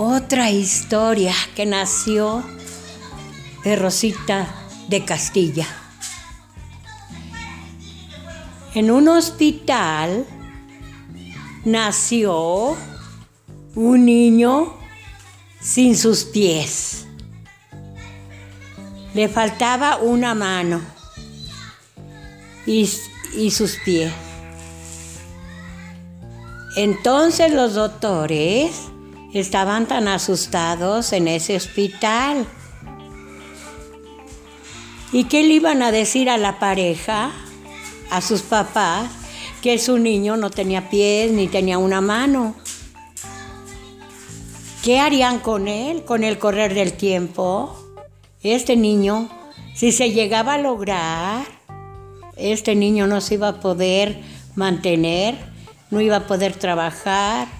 otra historia que nació de Rosita de Castilla. En un hospital nació un niño sin sus pies. Le faltaba una mano y, sus pies. Entonces los doctores estaban tan asustados en ese hospital. ¿Y qué le iban a decir a la pareja, a sus papás, que su niño no tenía pies ni tenía una mano? ¿Qué harían con él con el correr del tiempo? Este niño, si se llegaba a lograr, este niño no se iba a poder mantener, no iba a poder trabajar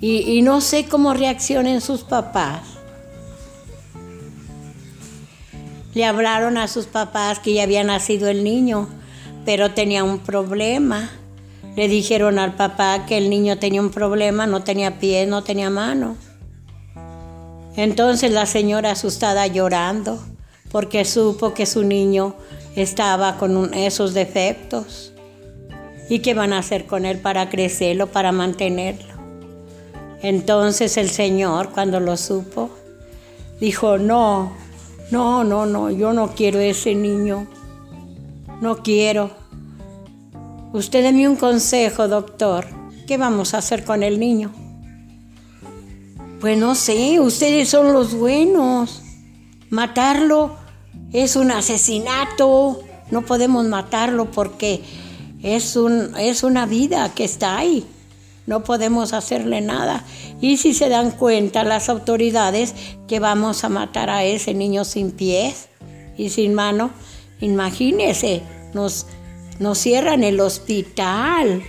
y, no sé cómo reaccionen sus papás. Le hablaron a sus papás que ya había nacido el niño, pero tenía un problema. Le dijeron al papá que el niño tenía un problema, no tenía pies, no tenía mano. Entonces la señora asustada llorando porque supo que su niño estaba con esos defectos y qué van a hacer con él para crecerlo, para mantenerlo. Entonces el Señor, cuando lo supo, dijo, no, no, no, no, yo no quiero ese niño, no quiero. Usted deme un consejo, doctor, ¿qué vamos a hacer con el niño? Pues no sé, ustedes son los buenos. Matarlo es un asesinato. No podemos matarlo porque es, un, es una vida que está ahí. No podemos hacerle nada. Y si se dan cuenta las autoridades que vamos a matar a ese niño sin pies y sin mano, imagínese, nos, nos cierran el hospital.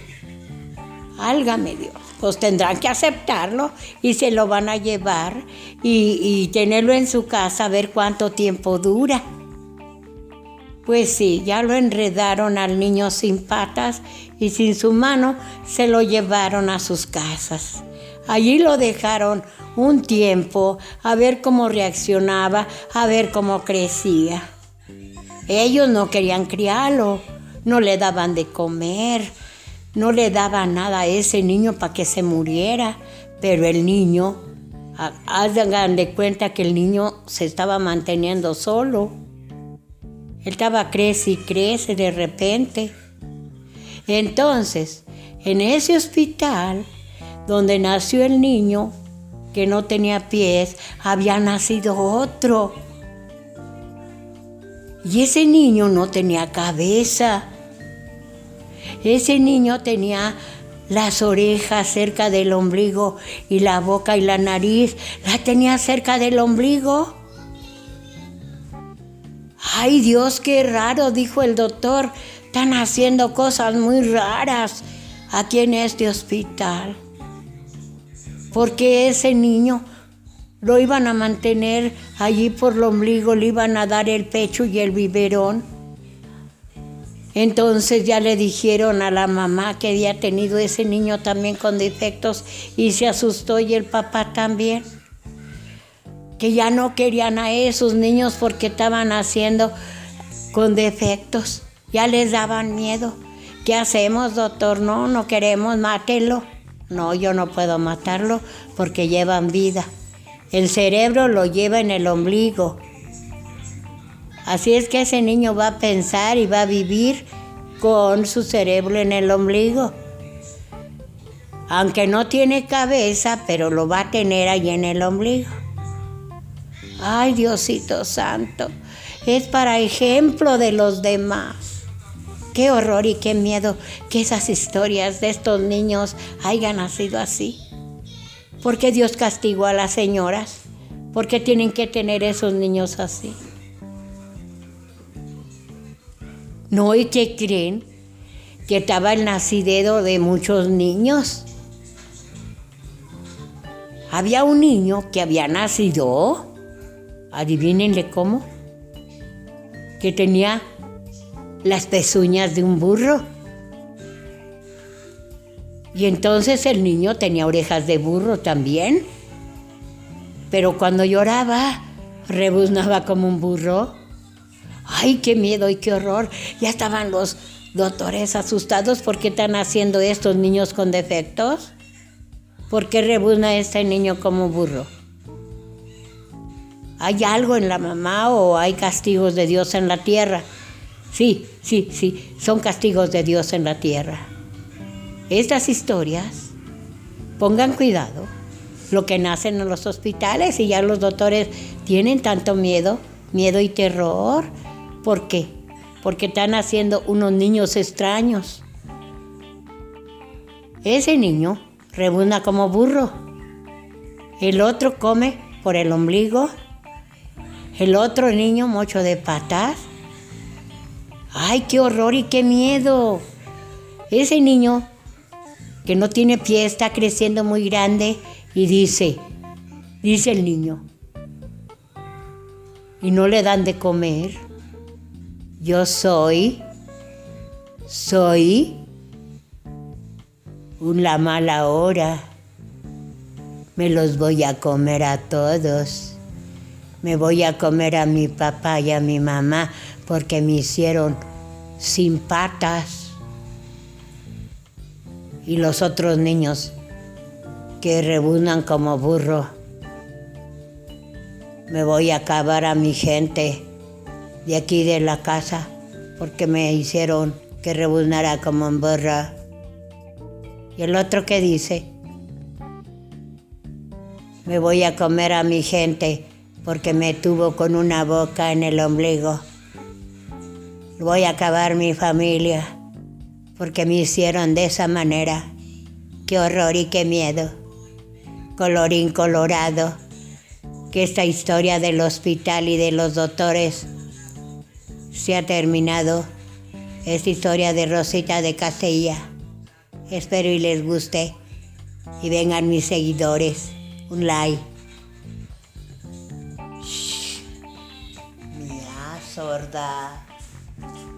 Álgame Dios pues tendrán que aceptarlo y se lo van a llevar y, tenerlo en su casa a ver cuánto tiempo dura. Pues sí, ya lo enredaron al niño sin patas y sin su mano se lo llevaron a sus casas. Allí lo dejaron un tiempo a ver cómo reaccionaba, a ver cómo crecía. Ellos no querían criarlo, no le daban de comer, no le daba nada a ese niño para que se muriera, pero el niño, hagan de cuenta que el niño se estaba manteniendo solo. Él estaba crece y crece de repente. Entonces, en ese hospital donde nació el niño, que no tenía pies, había nacido otro. Y ese niño no tenía cabeza ese niño tenía las orejas cerca del ombligo y la boca y la nariz la tenía cerca del ombligo. Ay Dios, qué raro, dijo el doctor. Están haciendo cosas muy raras aquí en este hospital. Porque ese niño lo iban a mantener allí por el ombligo, le iban a dar el pecho y el biberón. Entonces ya le dijeron a la mamá que había tenido ese niño también con defectos y se asustó y el papá también. Que ya no querían a esos niños porque estaban haciendo con defectos. Ya les daban miedo. ¿Qué hacemos, doctor? No, no queremos, mátelo. No, yo no puedo matarlo porque llevan vida. El cerebro lo lleva en el ombligo Así es que ese niño va a pensar y va a vivir con su cerebro en el ombligo. Aunque no tiene cabeza, pero lo va a tener ahí en el ombligo. Ay, Diosito Santo, es para ejemplo de los demás. Qué horror y qué miedo que esas historias de estos niños hayan nacido así. ¿Por qué Dios castigó a las señoras? ¿Por qué tienen que tener esos niños así? No, ¿y qué creen? Que estaba el nacidero de muchos niños. Había un niño que había nacido, adivínenle cómo, que tenía las pezuñas de un burro. Y entonces el niño tenía orejas de burro también. pero cuando lloraba, rebuznaba como un burro. Ay, qué miedo y qué horror. Ya estaban los doctores asustados porque están haciendo estos niños con defectos. ¿Por qué rebuzna este niño como burro? ¿Hay algo en la mamá o hay castigos de Dios en la tierra? Sí, sí, sí, son castigos de Dios en la tierra. Estas historias, pongan cuidado, lo que nacen en los hospitales y ya los doctores tienen tanto miedo, miedo y terror. ¿Por qué? Porque están haciendo unos niños extraños. Ese niño rebunda como burro. El otro come por el ombligo. El otro niño mocho de patas. ¡Ay, qué horror y qué miedo! Ese niño que no tiene pie está creciendo muy grande y dice, dice el niño, y no le dan de comer. Yo soy, soy una mala hora. Me los voy a comer a todos. Me voy a comer a mi papá y a mi mamá porque me hicieron sin patas. Y los otros niños que rebuznan como burro. Me voy a acabar a mi gente de aquí de la casa porque me hicieron que rebuznara como en burro. Y el otro que dice, me voy a comer a mi gente porque me tuvo con una boca en el ombligo. Voy a acabar mi familia porque me hicieron de esa manera. Qué horror y qué miedo. Colorín colorado, que esta historia del hospital y de los doctores se ha terminado. Esta historia de Rosita de Castilla. Espero y les guste. Y vengan mis seguidores. Un like. Shh. Mira, sorda. 음.